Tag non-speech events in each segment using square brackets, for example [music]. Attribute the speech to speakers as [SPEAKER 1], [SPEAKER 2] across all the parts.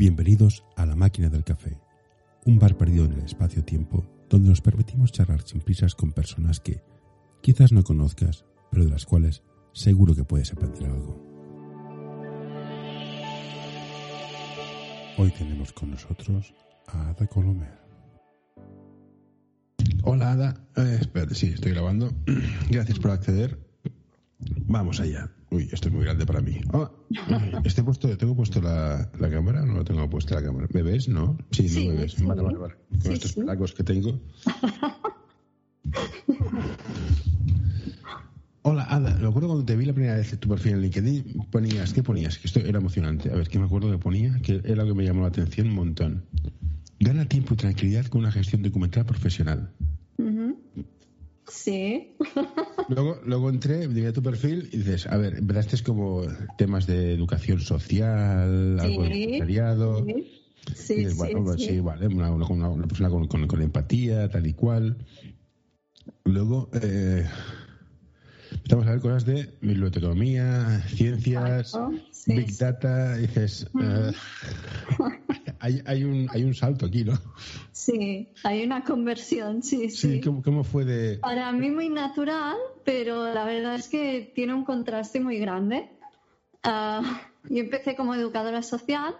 [SPEAKER 1] Bienvenidos a La Máquina del Café, un bar perdido en el espacio-tiempo donde nos permitimos charlar sin prisas con personas que quizás no conozcas, pero de las cuales seguro que puedes aprender algo. Hoy tenemos con nosotros a Ada Colomer.
[SPEAKER 2] Hola Ada, eh, espérate, sí, estoy grabando. [clears throat] Gracias por acceder. Vamos allá. Uy, esto es muy grande para mí. Ah, ¿este puesto, ¿Tengo puesto la, la cámara o no tengo puesta la cámara? ¿Me ves? ¿No? Sí,
[SPEAKER 3] Sí,
[SPEAKER 2] no me ves.
[SPEAKER 3] sí.
[SPEAKER 2] Vale, vale, vale. Con
[SPEAKER 3] Sí,
[SPEAKER 2] estos
[SPEAKER 3] sí.
[SPEAKER 2] pelacos que tengo. [laughs] Hola, Ada. Me acuerdo cuando te vi la primera vez en tu perfil en LinkedIn, ponías, ¿qué ponías? Que esto era emocionante. A ver, ¿qué me acuerdo que ponía? Que era lo que me llamó la atención un montón. Gana tiempo y tranquilidad con una gestión documental profesional.
[SPEAKER 3] Ujú. Sí. [laughs]
[SPEAKER 2] Luego, luego entré, llegué a tu perfil y dices, a ver, empezaste como temas de educación social, algo de
[SPEAKER 3] Sí,
[SPEAKER 2] voluntariado.
[SPEAKER 3] Sí, sí,
[SPEAKER 2] dices,
[SPEAKER 3] sí,
[SPEAKER 2] bueno, pues
[SPEAKER 3] sí.
[SPEAKER 2] sí, vale, una, una- una- una persona con, con- con empatía, tal y cual. Luego, eh, empezamos a ver cosas de biblioteconomía, ciencias,
[SPEAKER 3] Exacto, sí,
[SPEAKER 2] big data. y Dices, eh, hay, hay, un, hay un salto aquí, ¿no?
[SPEAKER 3] Sí, hay una conversión, sí, sí.
[SPEAKER 2] Sí, ¿cómo, cómo fue de...?
[SPEAKER 3] Para mí muy natural, pero la verdad es que tiene un contraste muy grande. Ah, yo empecé como educadora social,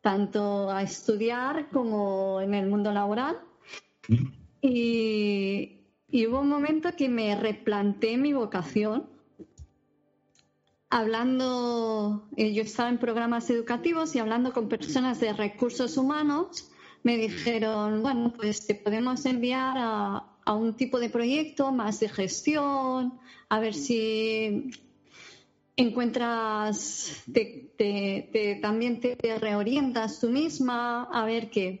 [SPEAKER 3] tanto a estudiar como en el mundo laboral. Y, y hubo un momento que me replanteé mi vocación. Hablando, eh, yo estaba en programas educativos y hablando con personas de recursos humanos, me dijeron, bueno, pues te podemos enviar a, a un tipo de proyecto más de gestión, a ver si encuentras, te- te- te- también te reorientas tú misma, a ver qué.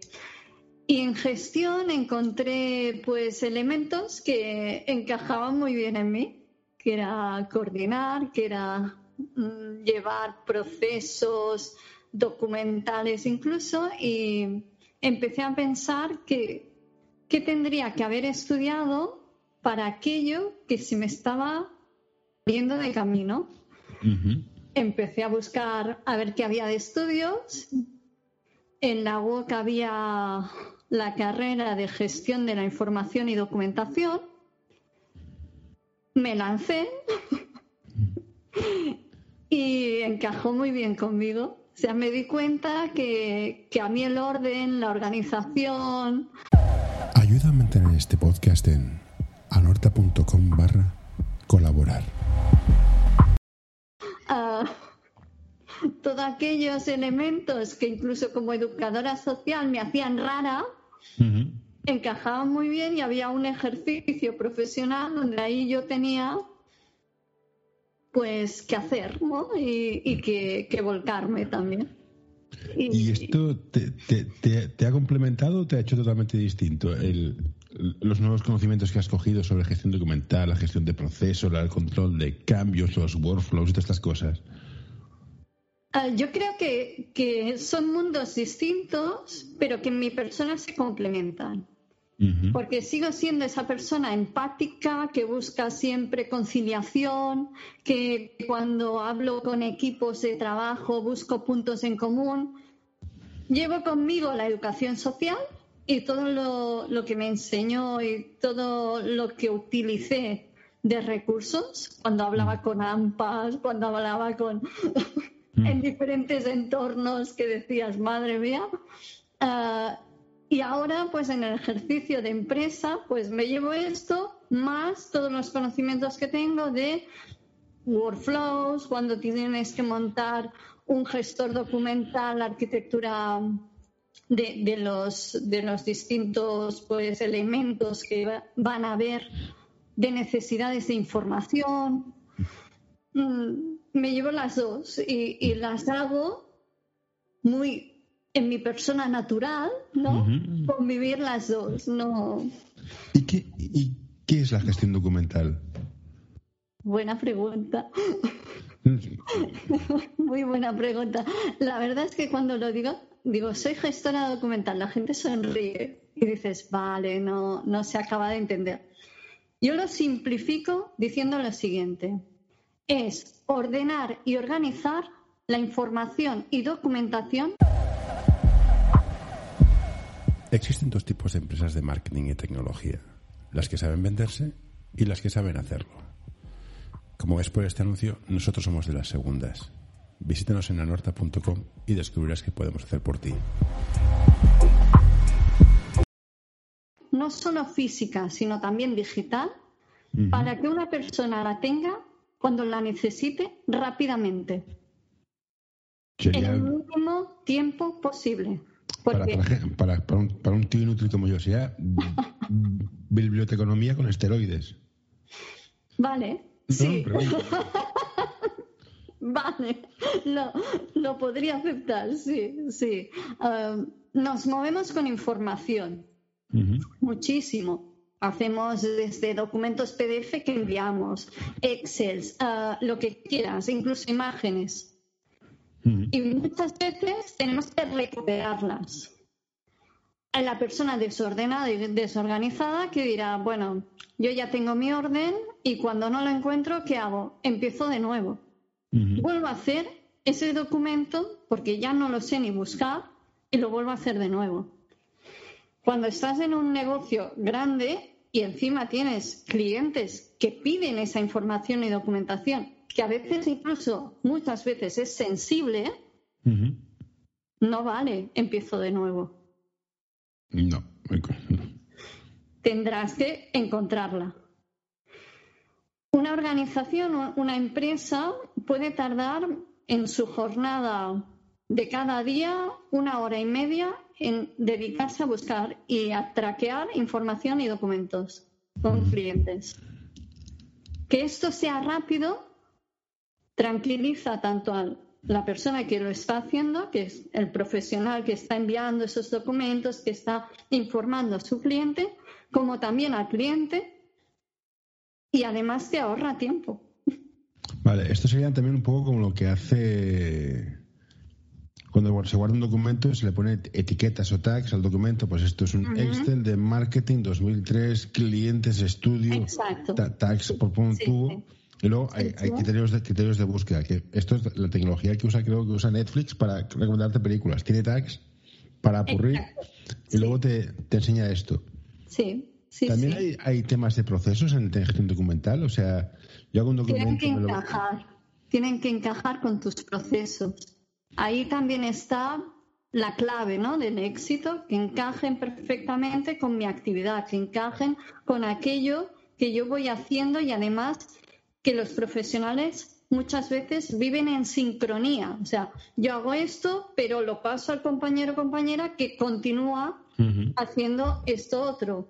[SPEAKER 3] Y en gestión encontré pues elementos que encajaban muy bien en mí, que era coordinar, que era mm, llevar procesos documentales incluso y empecé a pensar que, que tendría que haber estudiado para aquello que se me estaba viendo de camino. Empecé a buscar a ver qué había de estudios. En la UOC había la carrera de gestión de la información y documentación. Me lancé [laughs] y encajó muy bien conmigo. O sea, me di cuenta que, que a mí el orden, la organización,
[SPEAKER 1] Ayuda a mantener este podcast en anorta.com barra colaborar.
[SPEAKER 3] ah, todos aquellos elementos que incluso como educadora social me hacían rara,
[SPEAKER 2] Ujú.
[SPEAKER 3] encajaban muy bien y había un ejercicio profesional donde ahí yo tenía pues que hacer ¿no? y, y que, que volcarme también.
[SPEAKER 2] ¿Y esto te, te- te- te ha complementado o te ha hecho totalmente distinto? El- los nuevos conocimientos que has cogido sobre gestión documental, la gestión de procesos, el control de cambios, los workflows y todas estas cosas.
[SPEAKER 3] Ah, yo creo que, que son mundos distintos, pero que en mi persona se complementan. Porque sigo siendo esa persona empática que busca siempre conciliación, que cuando hablo con equipos de trabajo busco puntos en común. Llevo conmigo la educación social y todo lo, lo que me enseñó y todo lo que utilicé de recursos cuando hablaba con AMPAs, cuando hablaba con en diferentes entornos que decías, madre mía. Ah, y ahora, pues en el ejercicio de empresa, pues me llevo esto más todos los conocimientos que tengo de workflows, cuando tienes que montar un gestor documental, la arquitectura de, de los, de los distintos pues, elementos que va- van a haber de necesidades de información. Mm, Me llevo las dos y, y las hago muy en mi persona natural, ¿no? Convivir las dos, no.
[SPEAKER 2] ¿Y qué, ¿Y qué es la gestión documental?
[SPEAKER 3] Buena pregunta. [laughs] Muy buena pregunta. La verdad es que cuando lo digo, digo, soy gestora documental, la gente sonríe y dices, vale, no, no se acaba de entender. Yo lo simplifico diciendo lo siguiente. Es ordenar y organizar la información y documentación
[SPEAKER 1] Existen dos tipos de empresas de marketing y tecnología, las que saben venderse y las que saben hacerlo. Como ves por este anuncio, nosotros somos de las segundas. Visítanos en anorta.com y descubrirás qué podemos hacer por ti.
[SPEAKER 3] No solo física, sino también digital, para que una persona la tenga cuando la necesite rápidamente. En el mínimo tiempo posible.
[SPEAKER 2] Para, un, tío inútil como yo, sea [laughs] biblioteconomía con esteroides.
[SPEAKER 3] Vale, sí. [laughs] vale, lo, lo, podría aceptar, sí, sí. Um, nos movemos con información, muchísimo. Hacemos desde documentos PDF que enviamos, Excel, uh, lo que quieras, incluso imágenes. Y muchas veces tenemos que recuperarlas. Hay la persona desordenada y desorganizada que dirá, bueno, yo ya tengo mi orden y cuando no lo encuentro, ¿qué hago? Empiezo de nuevo. Vuelvo a hacer ese documento porque ya no lo sé ni buscar y lo vuelvo a hacer de nuevo. Cuando estás en un negocio grande y encima tienes clientes que piden esa información y documentación que a veces incluso muchas veces es sensible, no vale, empiezo de nuevo.
[SPEAKER 2] No,
[SPEAKER 3] Tendrás que encontrarla. Una organización, una empresa puede tardar en su jornada de cada día una hora y media en dedicarse a buscar y a traquear información y documentos con clientes. Que esto sea rápido tranquiliza tanto a la persona que lo está haciendo, que es el profesional que está enviando esos documentos, que está informando a su cliente, como también al cliente y además te ahorra tiempo.
[SPEAKER 2] Vale, esto sería también un poco como lo que hace cuando se guarda un documento se le pone etiquetas o tags al documento, pues esto es un Excel de marketing 2003, clientes, estudio, tags por punto. Y luego hay, criterios, de, criterios de búsqueda. Que esto es la tecnología que usa, creo que usa Netflix para recomendarte películas. Tiene tags para aburrir y luego te, enseña esto.
[SPEAKER 3] Sí, sí.
[SPEAKER 2] También Hay, hay, temas de procesos en gestión documental. O sea, yo hago un documento.
[SPEAKER 3] Tienen que encajar. Tienen que encajar con tus procesos. Ahí también está la clave ¿no? del éxito, que encajen perfectamente con mi actividad, que encajen con aquello que yo voy haciendo y además que los profesionales muchas veces viven en sincronía. O sea, yo hago esto, pero lo paso al compañero o compañera que continúa haciendo esto otro.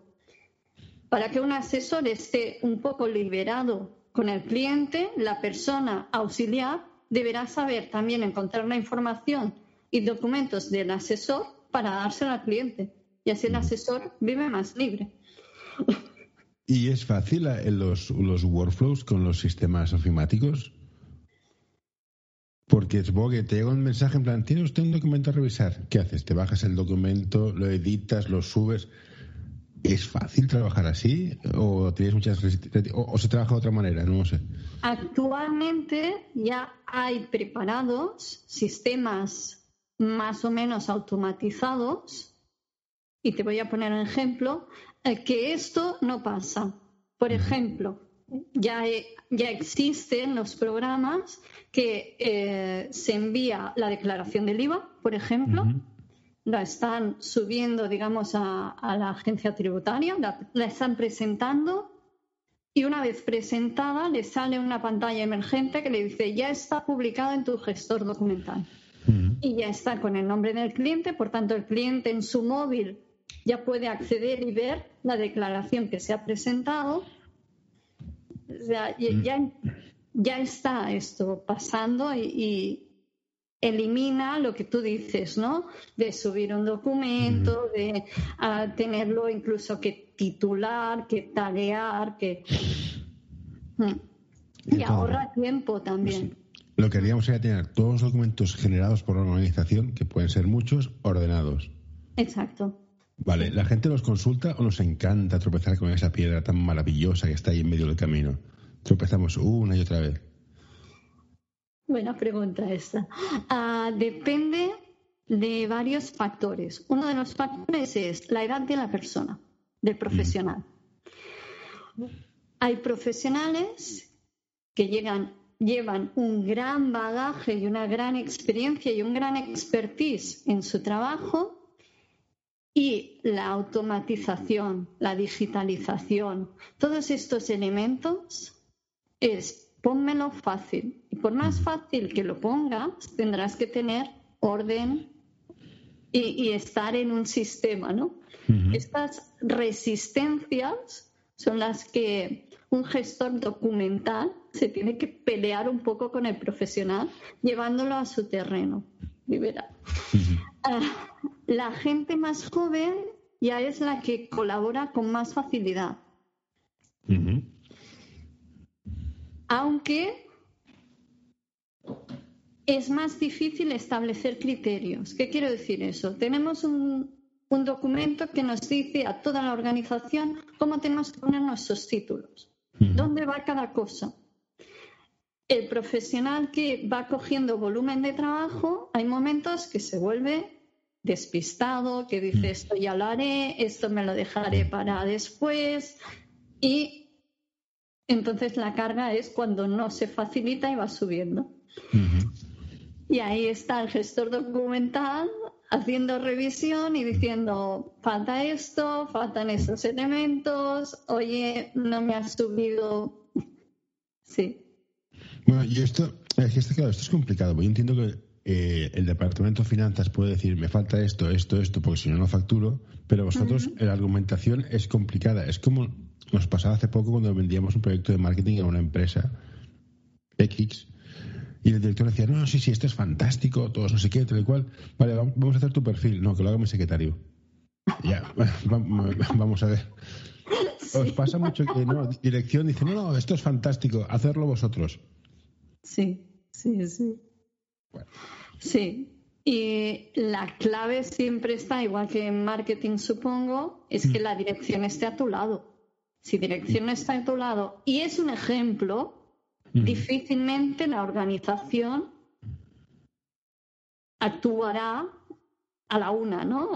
[SPEAKER 3] Para que un asesor esté un poco liberado con el cliente, la persona auxiliar deberá saber también encontrar la información y documentos del asesor para dárselo al cliente. Y así el asesor vive más libre.
[SPEAKER 2] ¿Y es fácil eh, los, los workflows con los sistemas ofimáticos? Porque supongo que te llega un mensaje en plan, ¿tiene usted un documento a revisar? ¿Qué haces? ¿Te bajas el documento, lo editas, lo subes? ¿Es fácil trabajar así? ¿O tienes muchas o, se trabaja de otra manera? No lo sé.
[SPEAKER 3] Actualmente ya hay preparados sistemas más o menos automatizados. Y te voy a poner un ejemplo. Eh, que esto no pasa. Por ejemplo, ya, ya existen los programas que eh, se envía la declaración del IVA, por ejemplo, la están subiendo, digamos, a, la agencia tributaria, la, están presentando y una vez presentada le sale una pantalla emergente que le dice ya está publicado en tu gestor documental. Y ya está con el nombre del cliente, por tanto el cliente en su móvil ya puede acceder y ver la declaración que se ha presentado. O sea, ya, ya está esto pasando y, elimina lo que tú dices, ¿no? De subir un documento, de tenerlo incluso que titular, que taguear, que... Mm. Y ahorra tiempo también.
[SPEAKER 2] Lo que haríamos sería tener todos los documentos generados por la organización, que pueden ser muchos, ordenados.
[SPEAKER 3] Exacto.
[SPEAKER 2] Vale, ¿la gente los consulta o nos encanta tropezar con esa piedra tan maravillosa que está ahí en medio del camino? Tropezamos una y otra vez.
[SPEAKER 3] Buena pregunta esta. Ah, depende de varios factores. Uno de los factores es la edad de la persona, del profesional. Hay profesionales que llegan, llevan un gran bagaje y una gran experiencia y un gran expertise en su trabajo y la automatización, la digitalización, todos estos elementos es pónmelo fácil. Y por más fácil que lo pongas, tendrás que tener orden y, estar en un sistema, ¿no? Estas resistencias son las que un gestor documental se tiene que pelear un poco con el profesional, llevándolo a su terreno. Ah, la gente más joven ya es la que colabora con más facilidad. Aunque es más difícil establecer criterios. ¿Qué quiero decir eso? Tenemos un, documento que nos dice a toda la organización cómo tenemos que poner nuestros títulos, dónde va cada cosa. El profesional que va cogiendo volumen de trabajo, hay momentos que se vuelve despistado, que dice esto ya lo haré, esto me lo dejaré para después y entonces la carga es cuando no se facilita y va subiendo. Y ahí está el gestor documental haciendo revisión y diciendo, falta esto, faltan esos elementos, oye, no me has subido. Sí.
[SPEAKER 2] Bueno, y esto, es que claro, esto es complicado. Yo entiendo que eh, el departamento de finanzas puede decir, me falta esto, esto, esto, porque si no, no facturo, pero vosotros, la argumentación es complicada. Es como nos pasaba hace poco cuando vendíamos un proyecto de marketing a una empresa X y el director decía, no, sí, sí, esto es fantástico, todos no sé qué, tal y cual. Vale, vamos a hacer tu perfil. No, que lo haga mi secretario. Ya, [laughs] vamos a ver. [laughs] Os pasa mucho que no, dirección dice, no, no, esto es fantástico, hacerlo vosotros.
[SPEAKER 3] Sí, sí, sí. Sí. Y la clave siempre está, igual que en marketing supongo, es que mm. la dirección esté a tu lado. Si dirección no está a tu lado y es un ejemplo, difícilmente la organización actuará a la una, ¿no?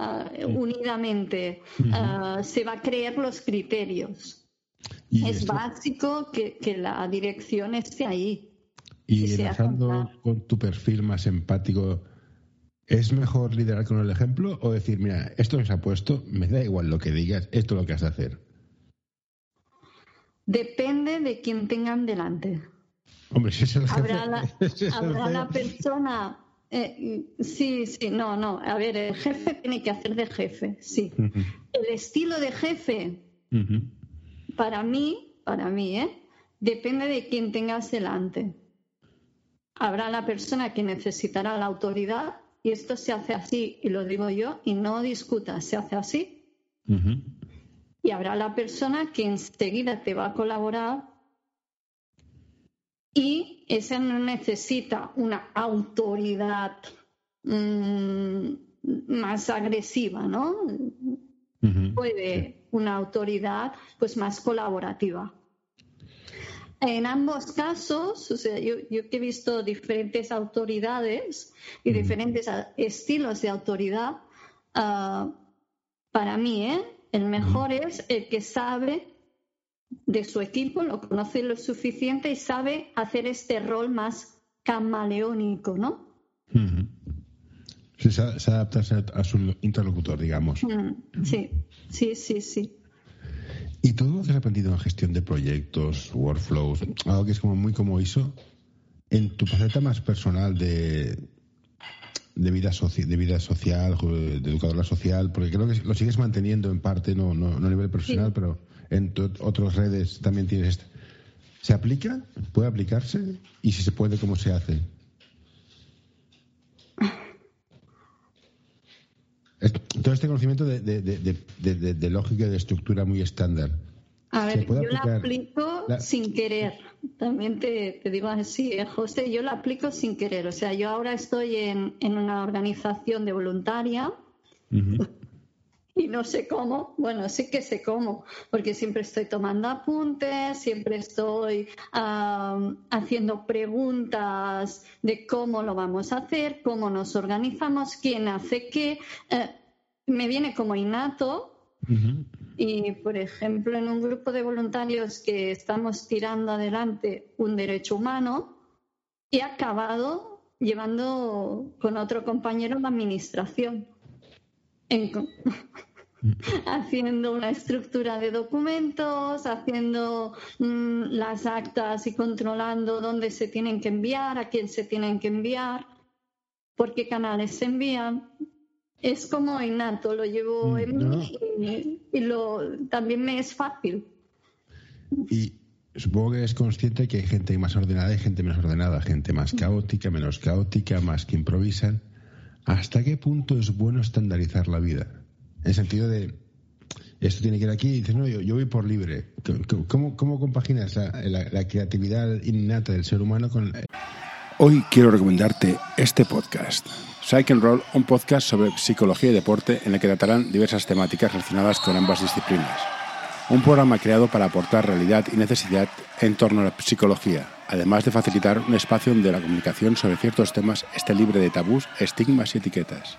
[SPEAKER 3] Unidamente. Ah, se va a creer los criterios. es básico que, la dirección esté ahí.
[SPEAKER 2] Y enlazando con tu perfil más empático, ¿es mejor liderar con el ejemplo o decir, mira, esto que se ha puesto, me da igual lo que digas, esto es lo que has de hacer?
[SPEAKER 3] Depende de quién tengan delante.
[SPEAKER 2] Hombre, si es el jefe.
[SPEAKER 3] Habrá la, [laughs] persona. Eh, sí, sí, no, no. A ver, el jefe tiene que hacer de jefe, sí. El estilo de jefe, para mí, para mí, ¿eh? Depende de quién tengas delante. Habrá la persona que necesitará la autoridad y esto se hace así, y lo digo yo, y no discuta, se hace así. Y habrá la persona que enseguida te va a colaborar y esa no necesita una autoridad mm, más agresiva, ¿no? Puede una autoridad pues más colaborativa. En ambos casos, o sea, yo, yo he visto diferentes autoridades y diferentes estilos de autoridad, ah, para mí, ¿eh? El mejor es el que sabe de su equipo, lo conoce lo suficiente y sabe hacer este rol más camaleónico, ¿no?
[SPEAKER 2] Sí, se, adapta a su interlocutor, digamos.
[SPEAKER 3] Sí, sí, sí, sí.
[SPEAKER 2] ¿Y todo lo que has aprendido en gestión de proyectos, workflows, algo que es como muy como ISO, en tu faceta más personal de, de vida, de vida social, de educadora social, porque creo que lo sigues manteniendo en parte, no, no, a nivel profesional, pero en otras redes también tienes esto. ¿Se aplica? ¿Puede aplicarse? Y si se puede, ¿cómo se hace? Todo este conocimiento de, de, lógica y de estructura muy estándar.
[SPEAKER 3] A ver, yo la aplico sin querer. También te, digo así, eh, José, yo la aplico sin querer. O sea, yo ahora estoy en, una organización de voluntaria y no sé cómo, bueno, sí que sé cómo, porque siempre estoy tomando apuntes, siempre estoy haciendo preguntas de cómo lo vamos a hacer, cómo nos organizamos, quién hace qué. Eh, me viene como innato. Y, por ejemplo, en un grupo de voluntarios que estamos tirando adelante un derecho humano, he acabado llevando con otro compañero la administración [laughs] haciendo una estructura de documentos, haciendo mm, las actas y controlando dónde se tienen que enviar, a quién se tienen que enviar, por qué canales se envían. Es como innato, lo llevo mm, en mí y, lo, también me es fácil.
[SPEAKER 2] Y supongo que es consciente que hay gente más ordenada y gente menos ordenada, gente más caótica, menos caótica, más que improvisan. ¿Hasta qué punto es bueno estandarizar la vida? En el sentido de, esto tiene que ir aquí y dices, no, yo, voy por libre. ¿Cómo, cómo compaginas la, creatividad innata del ser humano con...
[SPEAKER 1] Hoy quiero recomendarte este podcast. Psych and Roll, un podcast sobre psicología y deporte en el que tratarán diversas temáticas relacionadas con ambas disciplinas. Un programa creado para aportar realidad y necesidad en torno a la psicología, además de facilitar un espacio donde la comunicación sobre ciertos temas esté libre de tabús, estigmas y etiquetas.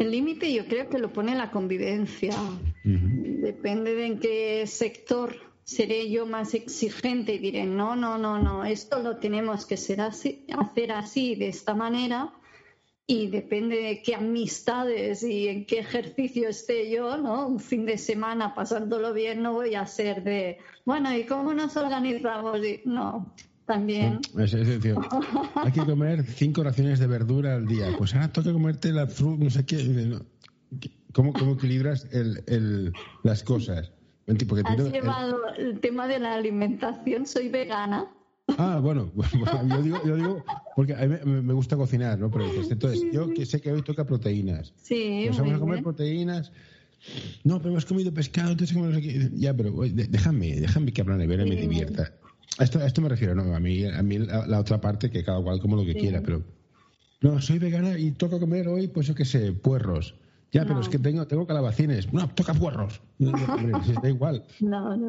[SPEAKER 3] El límite yo creo que lo pone la convivencia. Depende de en qué sector seré yo más exigente y diré, no, no, no, no, esto lo tenemos que ser así, hacer así, de esta manera. Y depende de qué amistades y en qué ejercicio esté yo, ¿no? Un fin de semana pasándolo bien, no voy a ser de, bueno, ¿y cómo nos organizamos? no, también.
[SPEAKER 2] Es, decir, hay que comer cinco raciones de verdura al día. Pues ahora toca comerte la fruta, no sé qué. ¿Cómo, cómo equilibras el, el, las cosas?
[SPEAKER 3] Porque Has llevado el... tema de la alimentación, soy vegana.
[SPEAKER 2] Ah, bueno, [laughs] yo, digo, yo digo, porque a mí me, gusta cocinar, ¿no? Pero entonces, yo que sé que hoy toca proteínas.
[SPEAKER 3] Sí.
[SPEAKER 2] Pues vamos a comer proteínas. No, pero hemos comido pescado, entonces Ya, pero déjame, déjame que abra la nevera y me divierta. A esto, esto me refiero, ¿no? A mí, a mí la, otra parte, que cada cual como lo que quiera, pero. No, soy vegana y toca comer hoy, pues yo qué sé, puerros. Ya, pero es que tengo, tengo calabacines. No, toca puerros. da igual. [laughs]
[SPEAKER 3] No, no.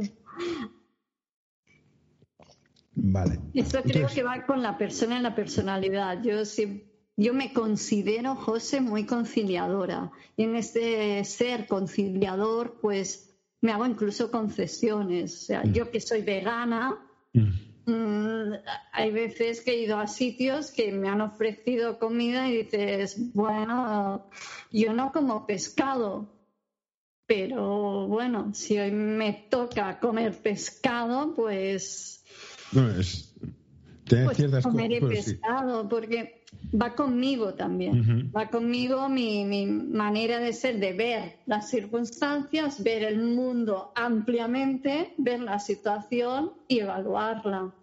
[SPEAKER 2] Vale.
[SPEAKER 3] Esto creo que va con la persona y la personalidad. Yo yo me considero, José, muy conciliadora. Y en este ser conciliador, pues me hago incluso concesiones. O sea, mm. yo que soy vegana, Mm, hay veces que he ido a sitios que me han ofrecido comida y dices, bueno, yo no como pescado, pero bueno, si hoy me toca comer pescado, pues... pues comeré pescado, porque va conmigo también, va conmigo mi, mi, manera de ser, de ver las circunstancias, ver el mundo ampliamente, ver la situación y evaluarla.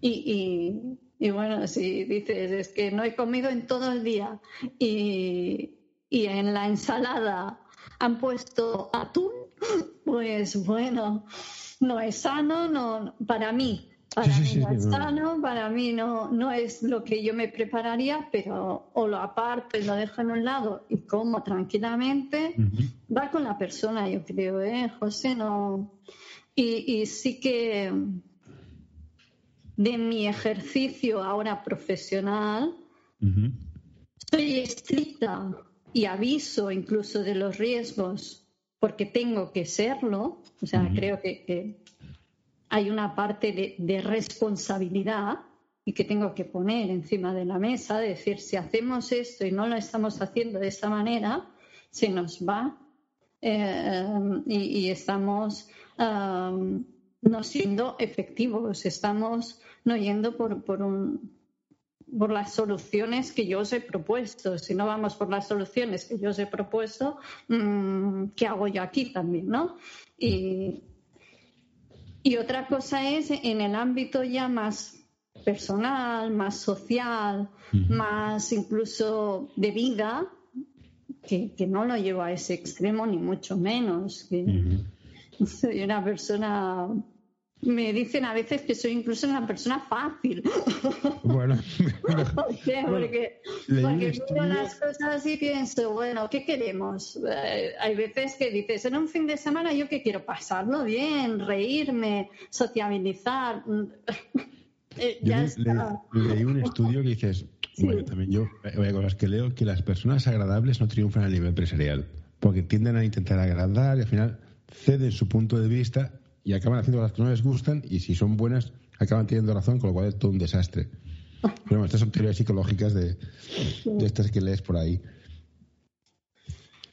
[SPEAKER 3] y, y, bueno, si dices, es que no he comido en todo el día y, y en la ensalada han puesto atún, pues bueno, no es sano, no, para mí, para mí no es sano, para mí no, no es lo que yo me prepararía, pero o lo aparto y lo dejo en un lado y como tranquilamente, va con la persona, yo creo, ¿eh? José, no. Y, sí que de mi ejercicio ahora profesional, soy estricta y aviso incluso de los riesgos porque tengo que serlo. O sea, creo que hay una parte de, responsabilidad y que tengo que poner encima de la mesa, decir, si hacemos esto y no lo estamos haciendo de esta manera, se nos va eh, y, estamos no siendo efectivos, estamos no yendo por, por, un, por las soluciones que yo os he propuesto. Si no vamos por las soluciones que yo os he propuesto, mm, ¿qué hago yo aquí también? ¿no? Y otra cosa es en el ámbito ya más personal, más social, más incluso de vida, que, no lo llevo a ese extremo ni mucho menos. Que [laughs] Soy una persona me dicen a veces que soy incluso una persona fácil. [laughs] [laughs] Bueno, porque, porque miro las cosas y pienso, bueno, ¿qué queremos? Eh, hay veces que dices, en un fin de semana yo que quiero pasarlo bien, reírme, sociabilizar. [laughs]
[SPEAKER 2] Eh, ya leí un estudio que dices, bueno, también yo, hay cosas que leo, que las personas agradables no triunfan a nivel empresarial, porque tienden a intentar agradar y al final ceden su punto de vista y acaban haciendo las que no les gustan y si son buenas acaban teniendo razón, con lo cual es todo un desastre. [laughs] Pero bueno, estas son teorías psicológicas de, estas que lees por ahí.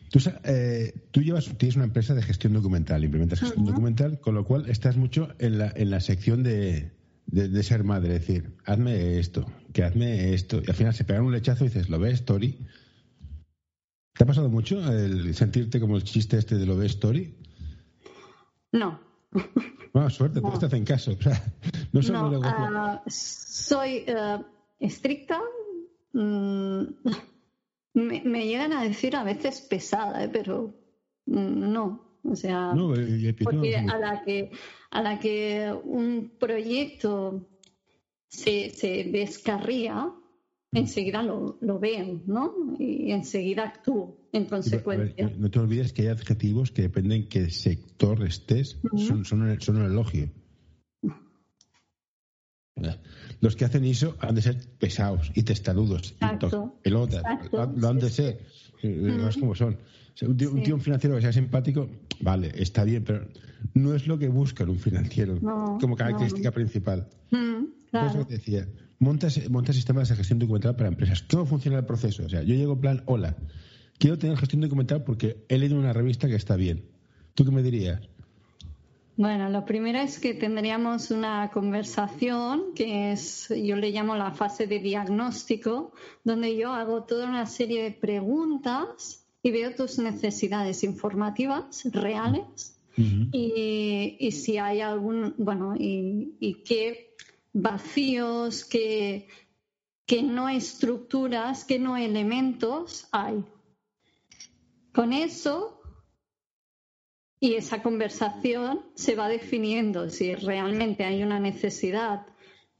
[SPEAKER 2] Tú, eh, tú, llevas, tienes una empresa de gestión documental, implementas gestión documental, con lo cual estás mucho en la, en la sección de, de, ser madre, es decir, hazme esto, que hazme esto, y al final se pegan un lechazo y dices, ¿lo ves, Story? ¿Te ha pasado mucho el sentirte como el chiste este de lo ves, Story?
[SPEAKER 3] No,
[SPEAKER 2] bueno, suerte, no. te hacen caso. [laughs] no,
[SPEAKER 3] no uh, soy uh, estricta. Mm, me, me, llegan a decir a veces pesada, ¿eh? pero mm, no. O sea, no, porque a la que a la que un proyecto se, se descarría, enseguida lo, lo veo, ¿no? Y enseguida actúo en consecuencia.
[SPEAKER 2] no te olvides que hay adjetivos que dependen qué sector estés, son, son, un, elogio. Los que hacen eso han de ser pesados y testarudos, Exacto. pelotas, lo han de ser, no es como son. un, tío, financiero que sea simpático, vale, está bien, pero no es lo que buscan un financiero como característica principal. Claro. Eso te decía monta, sistemas de gestión documental para empresas. ¿Cómo funciona el proceso? O sea, yo llego en plan, hola, quiero tener gestión documental porque he leído una revista que está bien. ¿Tú qué me dirías?
[SPEAKER 3] Bueno, lo primero es que tendríamos una conversación que es, yo le llamo la fase de diagnóstico, donde yo hago toda una serie de preguntas y veo tus necesidades informativas reales y, si hay algún, bueno, y, y qué vacíos, que, que no estructuras, que no elementos hay. Con eso y esa conversación se va definiendo si realmente hay una necesidad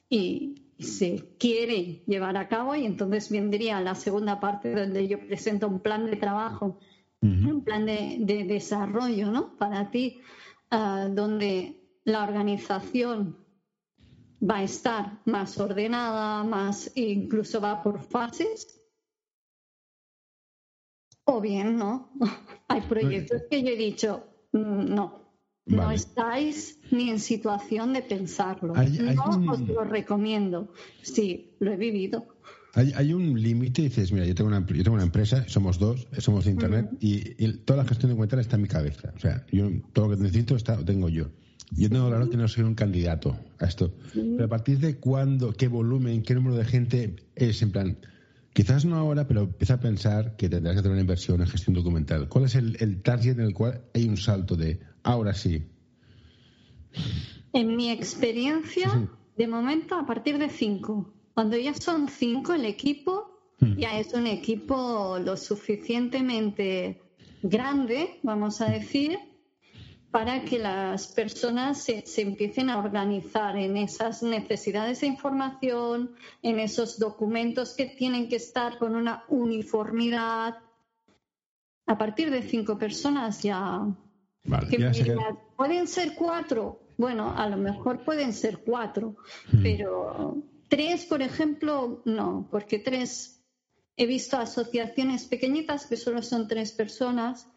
[SPEAKER 3] y, se quiere llevar a cabo y entonces vendría la segunda parte donde yo presento un plan de trabajo, un plan de, desarrollo ¿no? para ti, ah, donde la organización va a estar más ordenada, más incluso va por fases. O bien, ¿no? [laughs] Hay proyectos que yo he dicho, mm, no, no estáis ni en situación de pensarlo. no os lo recomiendo. Sí, lo he vivido.
[SPEAKER 2] Hay, un límite, dices, mira, yo tengo, una, yo tengo una empresa, somos dos, somos de Internet, y, toda la gestión de cuentas está en mi cabeza. O sea, yo todo lo que necesito está, lo tengo yo. Yo tengo claro que no soy un candidato a esto. Pero a partir de cuándo, qué volumen, qué número de gente es, en plan, quizás no ahora, pero empieza a pensar que tendrás que tener una inversión en gestión documental. ¿Cuál es el, target en el cual hay un salto de ahora sí?
[SPEAKER 3] En mi experiencia, de momento, a partir de cinco. Cuando ya son cinco, el equipo ya es un equipo lo suficientemente grande, vamos a decir, para que las personas se, empiecen a organizar en esas necesidades de información, en esos documentos que tienen que estar con una uniformidad. A partir de cinco personas ya... Pueden ser cuatro. Bueno, a lo mejor pueden ser cuatro, hmm. pero tres, por ejemplo, no, porque tres... He visto asociaciones pequeñitas que solo son tres personas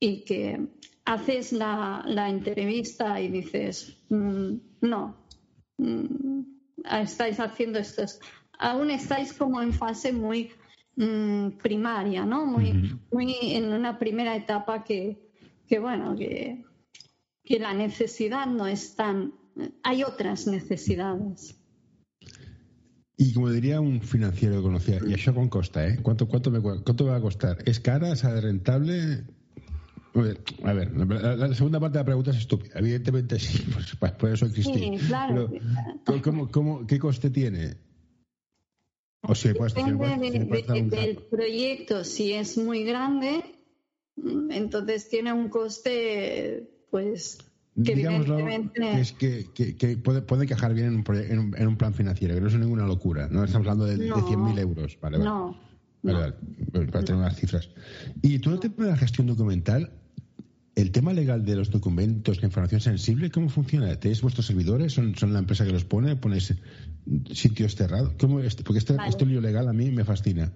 [SPEAKER 3] y que haces la, la entrevista y dices, mm, no, mm, estáis haciendo esto, aún estáis como en fase muy mm, primaria, ¿no? Muy, muy en una primera etapa que, que bueno, que, que la necesidad no es tan... Hay otras necesidades.
[SPEAKER 2] Y como diría un financiero que conocía, y eso con costa, ¿eh? ¿Cuánto, cuánto, me, ¿Cuánto va a costar? ¿Es cara? ¿Es rentable? A ver, la, segunda parte de la pregunta es estúpida. Evidentemente [laughs] sí, pues, por eso existí.
[SPEAKER 3] Sí, claro.
[SPEAKER 2] ¿cómo, qué coste tiene?
[SPEAKER 3] O si Depende del proyecto. Si es muy grande, mm, entonces tiene un coste, pues, que
[SPEAKER 2] Digámoslo, evidentemente... es que, que, puede, puede quejar bien en un, en un, plan financiero, que no es ninguna locura. No estamos hablando de, no, de 100.000 euros. Vale, vale.
[SPEAKER 3] No.
[SPEAKER 2] Vale, vale, para tener unas cifras. Y todo el tema de la gestión documental, el tema legal de los documentos, la información sensible, ¿cómo funciona? ¿Tenéis vuestros servidores? ¿Son, son la empresa que los pone? ¿Ponéis sitios cerrados? ¿Cómo Porque este, este lío legal a mí me fascina.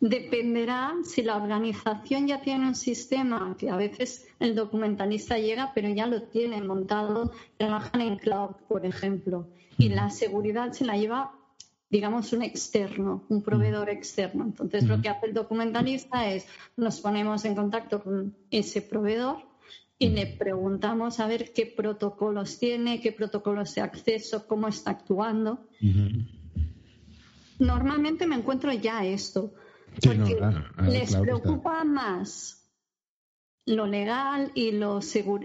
[SPEAKER 3] Dependerá si la organización ya tiene un sistema, que a veces el documentalista llega, pero ya lo tiene montado, trabajan en cloud, por ejemplo, y la seguridad se la lleva digamos, un externo, un proveedor externo. Entonces, lo que hace el documentalista es nos ponemos en contacto con ese proveedor y le preguntamos a ver qué protocolos tiene, qué protocolos de acceso, cómo está actuando. Normalmente me encuentro ya esto, porque les preocupa más lo legal y lo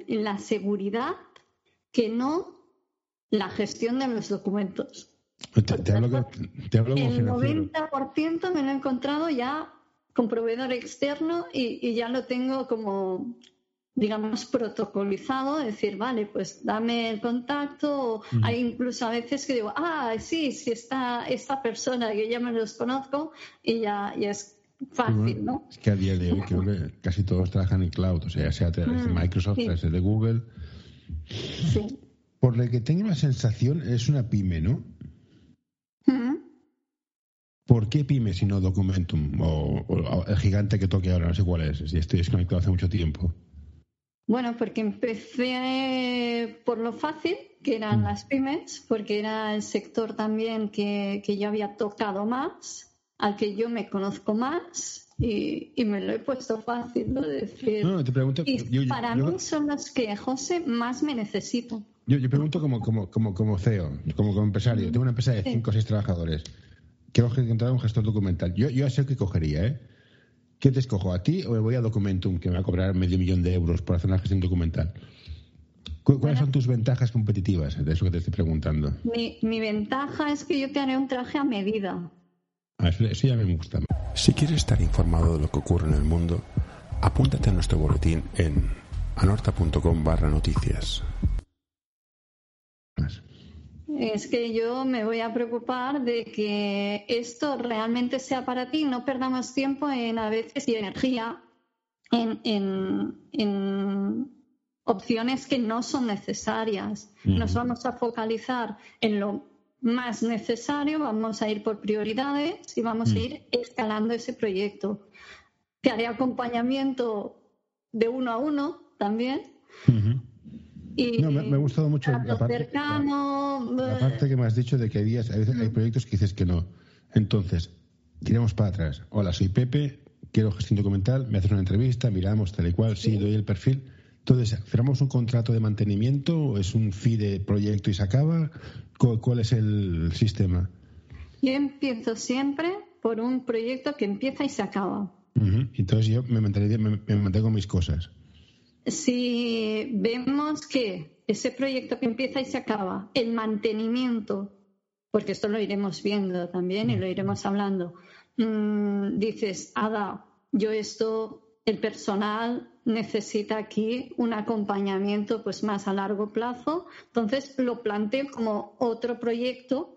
[SPEAKER 3] la seguridad que no la gestión de los documentos.
[SPEAKER 2] Te, hablo,
[SPEAKER 3] el 90% me lo he encontrado ya con proveedor externo y, ya lo tengo como, digamos, protocolizado, decir, vale, pues dame el contacto. Hay incluso a veces que digo, ah, sí, sí está esta persona que ya me los conozco y ya, es fácil, ¿no?
[SPEAKER 2] Es que a día de hoy casi todos trabajan en cloud, o sea, sea de mm, Microsoft, sea de Google.
[SPEAKER 3] Sí.
[SPEAKER 2] Por lo que tengo la sensación, es una pyme, ¿no? ¿Por qué Pyme si no Documentum? O, el gigante que toque ahora, no sé cuál es, si estoy desconectado hace mucho tiempo.
[SPEAKER 3] Bueno, porque empecé por lo fácil, que eran mm. las pymes, porque era el sector también que, yo había tocado más, al que yo me conozco más y, me lo he puesto fácil, ¿no? Decir,
[SPEAKER 2] no, te pregunto,
[SPEAKER 3] y para mí son los que, José, más me necesitan.
[SPEAKER 2] Yo, pregunto como, como, como, como CEO, como, como empresario. Tengo una empresa de 5 o 6 trabajadores quiero encontrar un gestor documental. Yo, yo sé qué cogería, ¿eh? ¿Qué te escojo? ¿A ti o me voy a Documentum, que me va a cobrar medio millón de euros por hacer una gestión documental? ¿Cuáles son tus ventajas competitivas de eso que te estoy preguntando?
[SPEAKER 3] Mi, ventaja es que yo te haré un traje a medida.
[SPEAKER 2] Ah, eso, eso, ya me gusta.
[SPEAKER 1] Si quieres estar informado de lo que ocurre en el mundo, apúntate a nuestro boletín en anorta.com barra noticias
[SPEAKER 3] es que yo me voy a preocupar de que esto realmente sea para ti, no perdamos tiempo en a veces y energía en, opciones que no son necesarias. Nos vamos a focalizar en lo más necesario, vamos a ir por prioridades y vamos a ir escalando ese proyecto. Te haré acompañamiento de uno a uno también
[SPEAKER 2] no, me, ha gustado mucho la parte, la, parte, que me has dicho de que hay, hay proyectos que dices que no. Entonces, tiramos para atrás. Hola, soy Pepe, quiero gestión documental, me haces una entrevista, miramos tal y cual, sí, doy el perfil. Entonces, ¿cerramos un contrato de mantenimiento o es un fee de proyecto y se acaba? ¿Cuál, es el sistema?
[SPEAKER 3] Yo empiezo siempre por un proyecto que empieza y se acaba.
[SPEAKER 2] Entonces yo me, me mantengo mis cosas
[SPEAKER 3] si vemos que ese proyecto que empieza y se acaba, el mantenimiento, porque esto lo iremos viendo también y lo iremos hablando, mm, dices, Ada, yo esto, el personal necesita aquí un acompañamiento pues más a largo plazo, entonces lo planteo como otro proyecto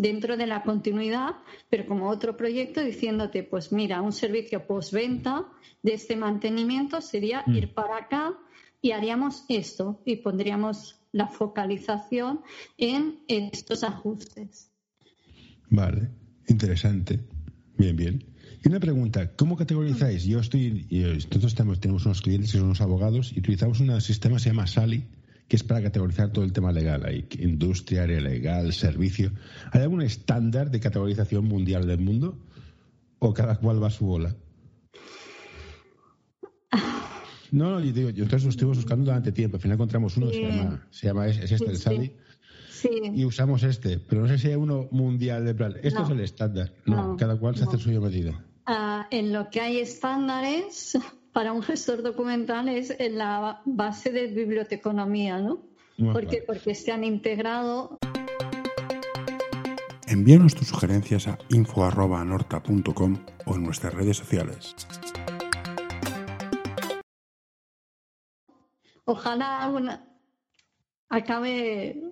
[SPEAKER 3] dentro de la continuidad, pero como otro proyecto diciéndote, pues mira, un servicio postventa de este mantenimiento sería mm. ir para acá y haríamos esto y pondríamos la focalización en estos ajustes.
[SPEAKER 2] Vale, interesante. Bien, bien. Y una pregunta, ¿cómo categorizáis? Yo estoy, nosotros tenemos unos clientes que son unos abogados y utilizamos un sistema que se llama SALI, que es para categorizar todo el tema legal. Hay industria, área legal, servicio. ¿Hay algún estándar de categorización mundial del mundo? ¿O cada cual va a su bola? [sighs] No, no, yo digo, yo entonces lo estuvimos buscando durante tiempo. Al final encontramos uno,
[SPEAKER 3] Sí.
[SPEAKER 2] se llama, se llama es, es este,
[SPEAKER 3] Sí,
[SPEAKER 2] el. Sandy,
[SPEAKER 3] Sí.
[SPEAKER 2] y usamos este. Pero no sé si hay uno mundial de plan. Esto
[SPEAKER 3] No.
[SPEAKER 2] es el estándar. No,
[SPEAKER 3] No,
[SPEAKER 2] cada cual se hace suyo medida.
[SPEAKER 3] Ah, en lo que hay estándares para un gestor documental es en la base de biblioteconomía, ¿no?
[SPEAKER 2] Bueno,
[SPEAKER 3] Porque,
[SPEAKER 2] vale.
[SPEAKER 3] porque se han integrado
[SPEAKER 1] Envíanos tus sugerencias a info.norta.com o en nuestras redes sociales.
[SPEAKER 3] Ojalá una- acabe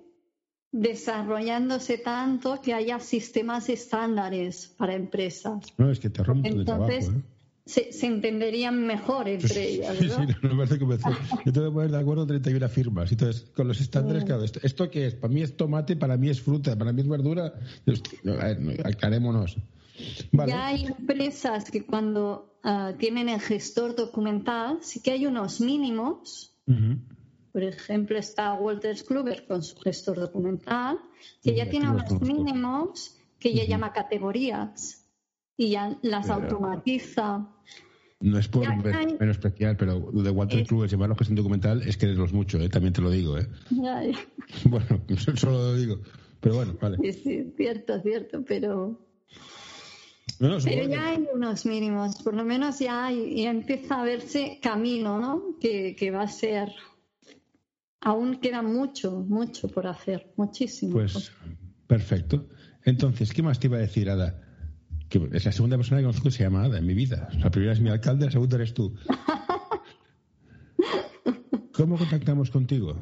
[SPEAKER 3] desarrollándose tanto que haya sistemas estándares para empresas.
[SPEAKER 2] No, es que te rompo de trabajo.
[SPEAKER 3] Entonces,
[SPEAKER 2] ¿eh?
[SPEAKER 3] Se, se entenderían mejor entre ellas.
[SPEAKER 2] Sí,
[SPEAKER 3] ¿no?
[SPEAKER 2] sí, no, me parece convencer. Yo tengo que poner de acuerdo 31 firmas. Entonces, con los estándares, claro, esto, ¿esto qué es? Para mí es tomate, para mí es fruta, para mí es verdura. Hostia, no, a ver, no, aclarémonos. Vale.
[SPEAKER 3] Ya hay empresas que cuando ah, tienen el gestor documental, sí que hay unos mínimos. Por ejemplo, está Walters Kluber con su gestor documental, que
[SPEAKER 2] Sí,
[SPEAKER 3] ya tiene unos mínimos que ya llama categorías y ya las
[SPEAKER 2] Pero-
[SPEAKER 3] automatiza.
[SPEAKER 2] No es por men-
[SPEAKER 3] hay-
[SPEAKER 2] menospreciar, pero lo de Walter
[SPEAKER 3] Es-
[SPEAKER 2] Kluwer llevarlo a gestión documental es quererlos mucho, ¿eh? también te lo digo. ¿eh?
[SPEAKER 3] Ya, ya. [laughs]
[SPEAKER 2] Bueno, [laughs] solo lo digo. Pero bueno, vale.
[SPEAKER 3] Sí, sí, cierto, cierto, pero,
[SPEAKER 2] No, no, supongo
[SPEAKER 3] pero
[SPEAKER 2] que-
[SPEAKER 3] ya hay unos mínimos, por lo menos ya, hay, ya empieza a verse camino, ¿no? Que, que va a ser. Aún queda mucho, mucho por hacer, muchísimo.
[SPEAKER 2] Pues perfecto. Entonces, ¿qué más te iba a decir, Ada? Que es la segunda persona que conozco que se llama Ada en mi vida. La primera es mi alcalde, la segunda eres tú. [laughs] ¿Cómo contactamos contigo?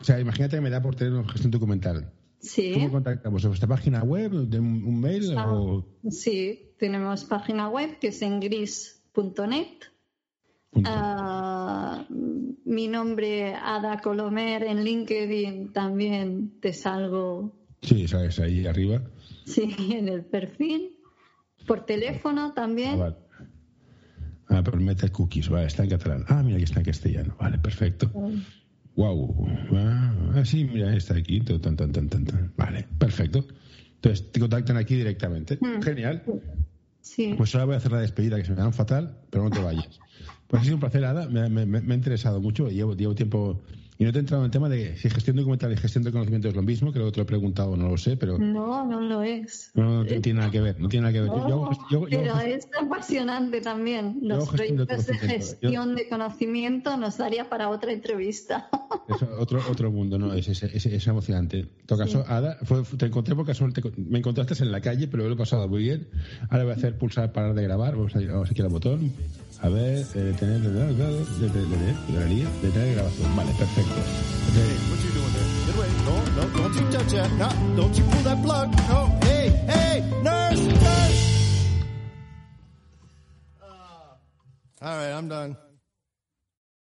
[SPEAKER 2] O sea, imagínate que me da por tener una gestión documental.
[SPEAKER 3] sí.
[SPEAKER 2] ¿Cómo contactamos? ¿De vuestra página web? ¿De un, mail?
[SPEAKER 3] Ah.
[SPEAKER 2] O...
[SPEAKER 3] Sí, tenemos página web que es en gris.net.
[SPEAKER 2] Punto.
[SPEAKER 3] Ah, mi nombre, Ada Colomer, en LinkedIn también te salgo,
[SPEAKER 2] Sí, sabes, ahí arriba.
[SPEAKER 3] Sí, [laughs] en el perfil. Por teléfono
[SPEAKER 2] Ah,
[SPEAKER 3] también.
[SPEAKER 2] vale. Ah, pero mete cookies, vale, está en catalán. Ah, mira, aquí está en castellano. Vale, perfecto. Wow. Ah, sí, mira, está aquí. Tan, tan, tan, tan. Vale, perfecto. Entonces te contactan aquí directamente.
[SPEAKER 3] Mm.
[SPEAKER 2] Genial.
[SPEAKER 3] Sí,
[SPEAKER 2] Pues ahora voy a hacer la despedida, que se me dan fatal, pero no te vayas. Pues ha sido un placer, Ada. Me, me- me- me ha interesado mucho. Llevo, llevo tiempo. Y no te he entrado en el tema de si gestión documental y gestión de conocimiento es lo mismo. Creo que te lo he preguntado, no lo sé, pero
[SPEAKER 3] no, no lo es.
[SPEAKER 2] no, no tiene nada que ver. No tiene nada que ver. Yo- yo
[SPEAKER 3] No,
[SPEAKER 2] yo- yo hago
[SPEAKER 3] pero es apasionante también.
[SPEAKER 2] Yo
[SPEAKER 3] Los proyectos de.
[SPEAKER 2] Yo-
[SPEAKER 3] gestión de conocimiento nos daría para otra entrevista. [laughs]
[SPEAKER 2] Es otro, otro mundo, ¿no? Es, es, es- es emocionante. En todo caso, Ada, fue- te encontré por casualidad, te- me encontraste en la calle, pero lo he pasado muy bien. Ahora voy a hacer pulsar parar de grabar. Vamos, a, vamos aquí al botón. A ver, eh, tener, detener grabación. Vale, perfecto.
[SPEAKER 4] Hey, what you doing there? Get away. No, no, don't you touch that. No, don't you pull that plug. No, hey, hey, nurse, nurse. Ah. All right, I'm done.